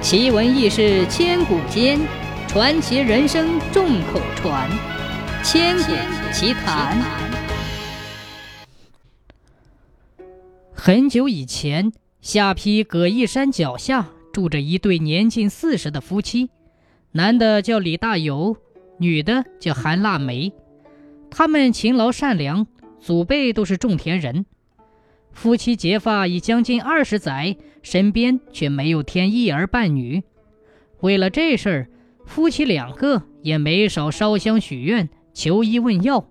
奇闻异事千古间，传奇人生众口传。千古奇谈。很久以前，下邳葛义山脚下住着一对年近四十的夫妻，男的叫李大有，女的叫韩腊梅。他们勤劳善良，祖辈都是种田人。夫妻结发已将近二十载，身边却没有添一儿半女。为了这事儿，夫妻两个也没少烧香许愿、求医问药，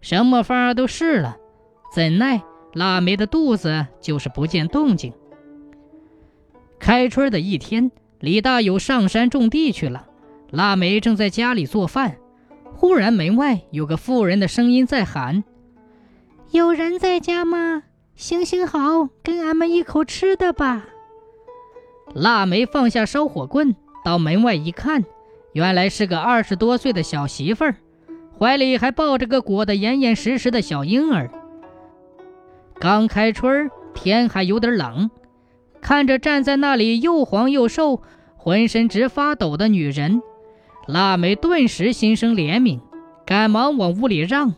什么法都试了，怎奈腊梅的肚子就是不见动静。开春的一天，李大有上山种地去了，腊梅正在家里做饭。忽然门外有个妇人的声音在喊：“有人在家吗？”行行好，给俺们一口吃的吧。腊梅放下烧火棍，到门外一看，原来是个二十多岁的小媳妇儿，怀里还抱着个裹得严严实实的小婴儿。刚开春，天还有点冷，看着站在那里又黄又瘦、浑身直发抖的女人，腊梅顿时心生怜悯，赶忙往屋里让。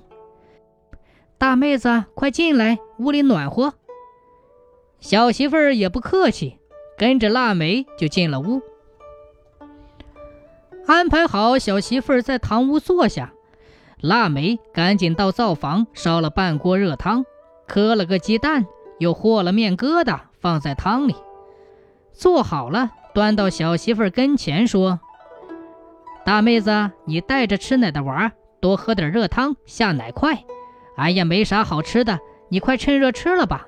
大妹子，快进来，屋里暖和。小媳妇儿也不客气，跟着腊梅就进了屋。安排好小媳妇儿在堂屋坐下，腊梅赶紧到灶房烧了半锅热汤，磕了个鸡蛋，又和了面疙瘩放在汤里，做好了，端到小媳妇儿跟前说：“大妹子，你带着吃奶的娃多喝点热汤下奶快。”俺也没啥好吃的，你快趁热吃了吧。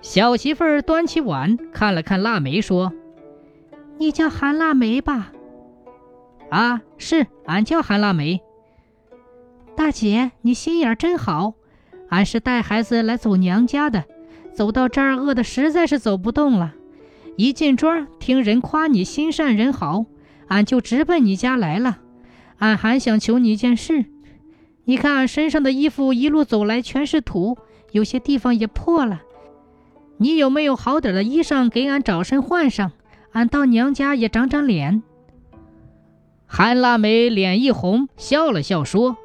小媳妇儿端起碗看了看腊梅，说：“你叫韩腊梅吧？”“啊，是，俺叫韩腊梅。”大姐，你心眼真好。俺是带孩子来走娘家的，走到这儿饿得实在是走不动了。一进庄听人夸你心善人好，俺就直奔你家来了。俺还想求你一件事。你看，身上的衣服一路走来全是土，有些地方也破了。你有没有好点的衣裳给俺找身换上？俺到娘家也长长脸。韩腊梅脸一红，笑了笑说：“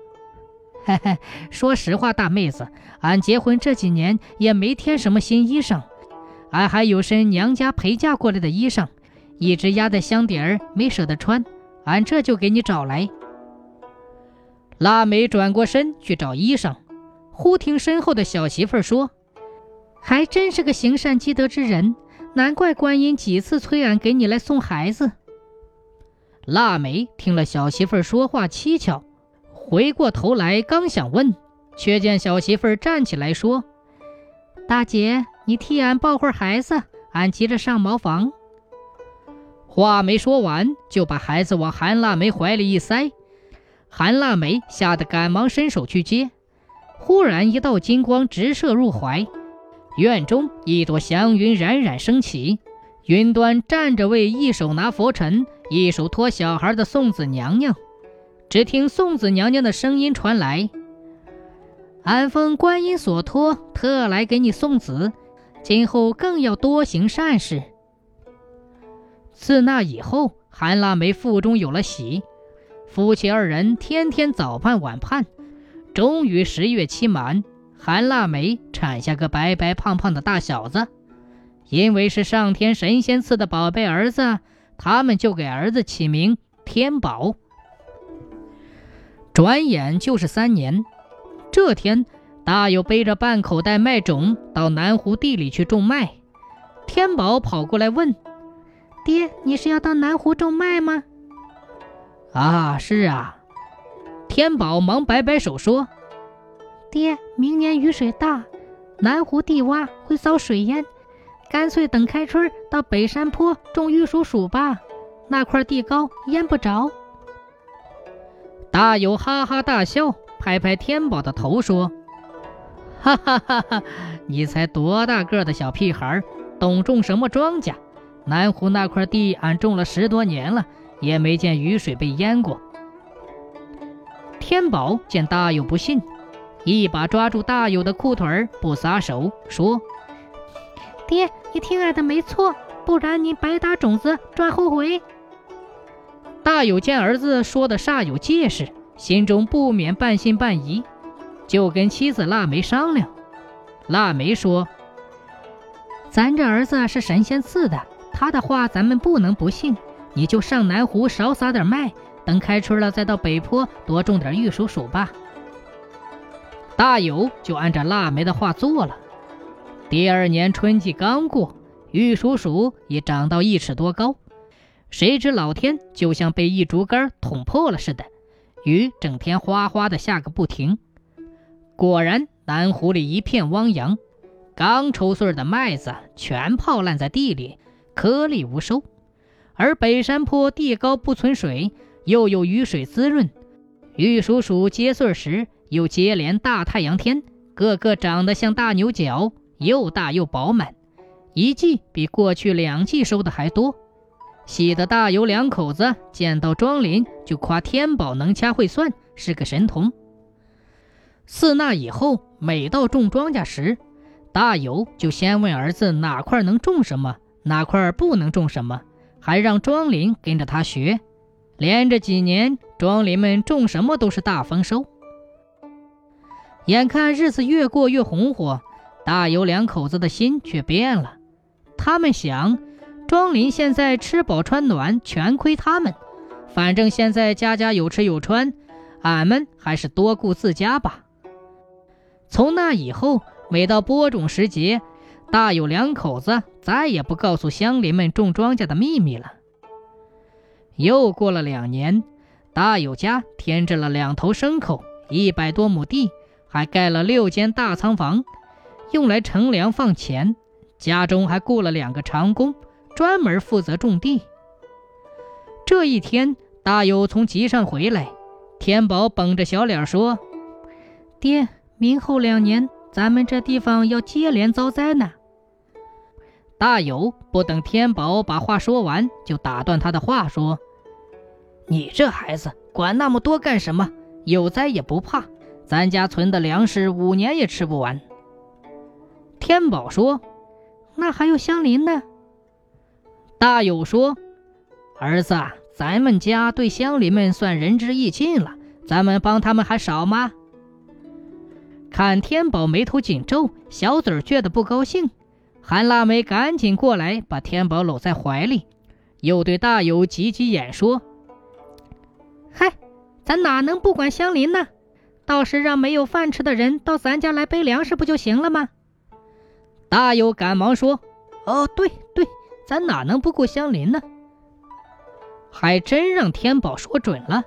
嘿嘿，说实话，大妹子，俺结婚这几年也没添什么新衣裳，俺还有身娘家陪嫁过来的衣裳，一直压在箱底儿，没舍得穿，俺这就给你找来。”腊梅转过身去找衣裳，忽听身后的小媳妇儿说：“还真是个行善积德之人，难怪观音几次催俺给你来送孩子。”腊梅听了小媳妇儿说话蹊跷，回过头来刚想问，却见小媳妇儿站起来说：“大姐，你替俺抱会儿孩子，俺急着上茅房。”话没说完，就把孩子往韩腊梅怀里一塞。韩腊梅吓得赶忙伸手去接，忽然一道金光直射入怀，院中一朵祥云冉冉升起，云端站着位一手拿佛尘、一手托小孩的送子娘娘。只听送子娘娘的声音传来：“俺奉观音所托，特来给你送子，今后更要多行善事。”自那以后，韩腊梅腹中有了喜。夫妻二人天天早盼晚盼，终于十月期满，韩腊梅产下个白白胖胖的大小子。因为是上天神仙赐的宝贝儿子，他们就给儿子起名天宝。转眼就是三年，这天，大有背着半口袋麦种到南湖地里去种麦。天宝跑过来问：“爹，你是要到南湖种麦吗？”啊，是啊，天宝忙摆摆手说：“爹，明年雨水大，南湖地洼会遭水淹，干脆等开春到北山坡种玉蜀黍吧，那块地高，淹不着。”大有哈哈大笑，拍拍天宝的头说：“哈哈哈哈，你才多大个的小屁孩，懂种什么庄稼？南湖那块地，俺种了十多年了。”也没见雨水被淹过。天宝见大有不信，一把抓住大有的裤腿儿，不撒手，说：“爹，你听俺的没错，不然你白打种子赚后悔。大有见儿子说的煞有介事，心中不免半信半疑，就跟妻子腊梅商量。腊梅说：“咱这儿子是神仙赐的，他的话咱们不能不信。你就上南湖少撒点麦，等开春了再到北坡多种点玉蜀黍吧。”大有就按照腊梅的话做了。第二年春季刚过，玉蜀黍已长到一尺多高。谁知老天就像被一竹竿捅破了似的，雨整天哗哗的下个不停。果然，南湖里一片汪洋，刚抽穗的麦子全泡烂在地里，颗粒无收。而北山坡地高不存水，又有雨水滋润，玉蜀黍结穗时又接连大太阳天，个个长得像大牛角。又大又饱满，一季比过去两季收的还多。喜得大有两口子见到庄林就夸天宝能掐会算，是个神童。自那以后，每到种庄稼时，大有就先问儿子哪块能种什么，哪块不能种什么，还让庄林跟着他学。连着几年，庄林们种什么都是大丰收。眼看日子越过越红火。大有两口子的心却变了，他们想，庄林现在吃饱穿暖，全亏他们。反正现在家家有吃有穿，俺们还是多顾自家吧。从那以后，每到播种时节，大有两口子再也不告诉乡邻们种庄稼的秘密了。又过了两年，大有家添置了两头牲口，一百多亩地，还盖了六间大仓房。用来乘凉放钱，家中还雇了两个长工，专门负责种地。这一天，大有从集上回来，天宝绷着小脸说：“爹，明后两年咱们这地方要接连遭灾呢。”大有不等天宝把话说完，就打断他的话说：“你这孩子管那么多干什么？有灾也不怕，咱家存的粮食五年也吃不完。”天宝说：“那还有香邻呢。”大有说：“儿子，咱们家对乡邻们算仁至义尽了，咱们帮他们还少吗？”看天宝眉头紧皱，小嘴撅得不高兴，韩腊梅赶紧过来把天宝搂在怀里，又对大友挤挤眼说：“嗨，咱哪能不管乡邻呢？到时让没有饭吃的人到咱家来背粮食不就行了吗？”大友赶忙说：“哦，对对，咱哪能不顾乡邻呢？还真让天宝说准了。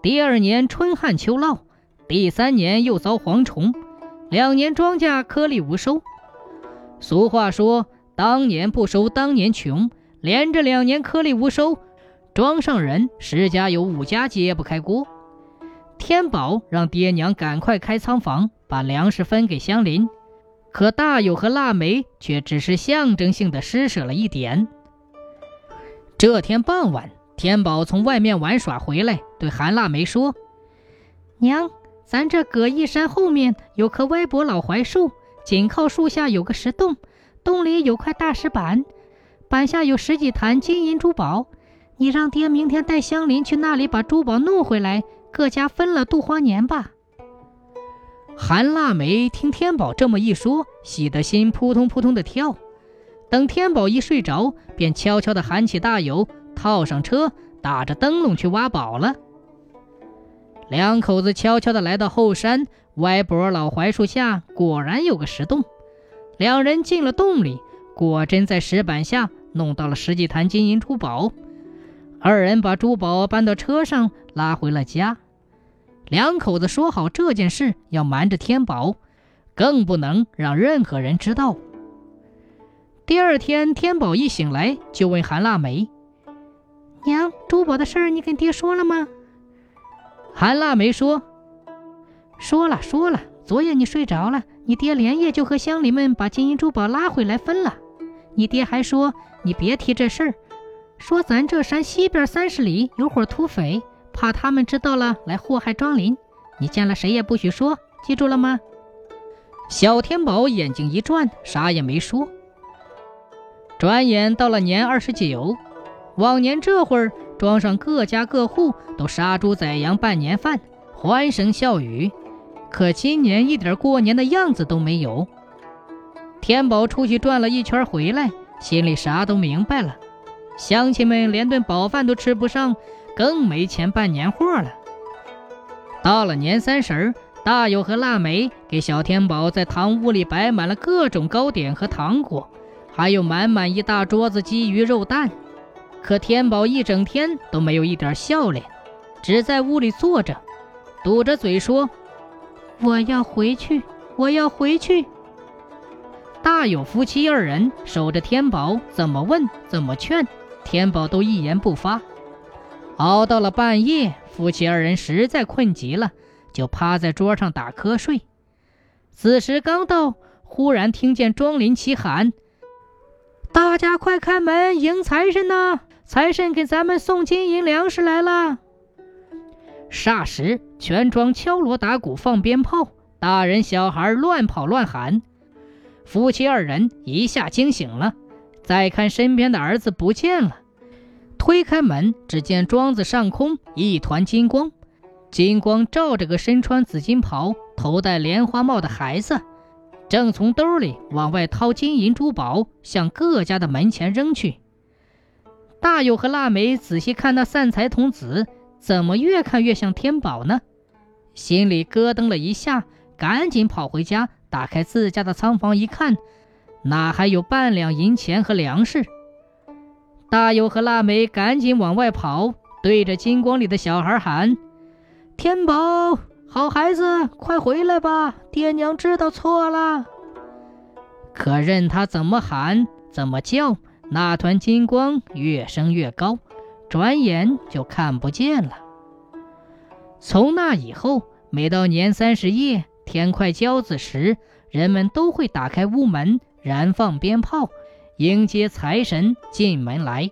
第二年春旱秋涝，第三年又遭蝗虫，两年庄稼颗粒无收。俗话说，当年不收，当年穷。连着两年颗粒无收，庄上人十家有五家揭不开锅。天宝让爹娘赶快开仓房，把粮食分给乡邻。”可大有和腊梅却只是象征性的施舍了一点。这天傍晚，天宝从外面玩耍回来，对韩腊梅说：“娘，咱这葛义山后面有棵歪脖老槐树，紧靠树下有个石洞，洞里有块大石板，板下有十几坛金银珠宝。你让爹明天带香邻去那里把珠宝弄回来，各家分了度荒年吧。”韩腊梅听天宝这么一说，喜得心扑通扑通的跳。等天宝一睡着，便悄悄地喊起大友，套上车，打着灯笼去挖宝了。两口子悄悄地来到后山歪脖老槐树下，果然有个石洞。两人进了洞里，果真在石板下弄到了十几坛金银珠宝。二人把珠宝搬到车上，拉回了家。两口子说好这件事要瞒着天宝，更不能让任何人知道。第二天，天宝一醒来就问韩腊梅：“娘，珠宝的事儿你跟爹说了吗？”韩腊梅说：“说了，说了。昨夜你睡着了，你爹连夜就和乡邻们把金银珠宝拉回来分了。你爹还说你别提这事儿，说咱这山西边三十里有伙土匪。”怕他们知道了来祸害庄林，你见了谁也不许说，记住了吗？小天宝眼睛一转，啥也没说。转眼到了年二十九，往年这会儿，庄上各家各户都杀猪宰羊办年饭，欢声笑语。可今年一点过年的样子都没有。天宝出去转了一圈回来，心里啥都明白了。乡亲们连顿饱饭都吃不上，更没钱办年货了。到了年三十儿，大友和腊梅给小天宝在堂屋里摆满了各种糕点和糖果，还有满满一大桌子鸡鱼肉蛋。可天宝一整天都没有一点笑脸，只在屋里坐着，堵着嘴说。我要回去，我要回去。大有夫妻二人守着天宝，怎么问怎么劝，天宝都一言不发。熬到了半夜，夫妻二人实在困极了，就趴在桌上打瞌睡。子时刚到，忽然听见庄林齐喊：“大家快开门，迎财神呐！财神给咱们送金银粮食来了。”霎时，全庄敲锣打鼓、放鞭炮，大人小孩乱跑乱喊。夫妻二人一下惊醒了，再看身边的儿子不见了，推开门，只见庄子上空一团金光，金光照着个身穿紫金袍、头戴莲花帽的孩子，正从兜里往外掏金银珠宝，向各家的门前扔去。大友和腊梅仔细看那散财童子。怎么越看越像天宝呢？心里咯噔了一下，赶紧跑回家，打开自家的仓房一看，哪还有半两银钱和粮食？大友和腊梅赶紧往外跑，对着金光里的小孩喊：“天宝，好孩子，快回来吧！爹娘知道错了。”可任他怎么喊，怎么叫，那团金光越升越高。转眼就看不见了。从那以后，每到年三十夜，天快交子时，人们都会打开屋门，燃放鞭炮，迎接财神进门来。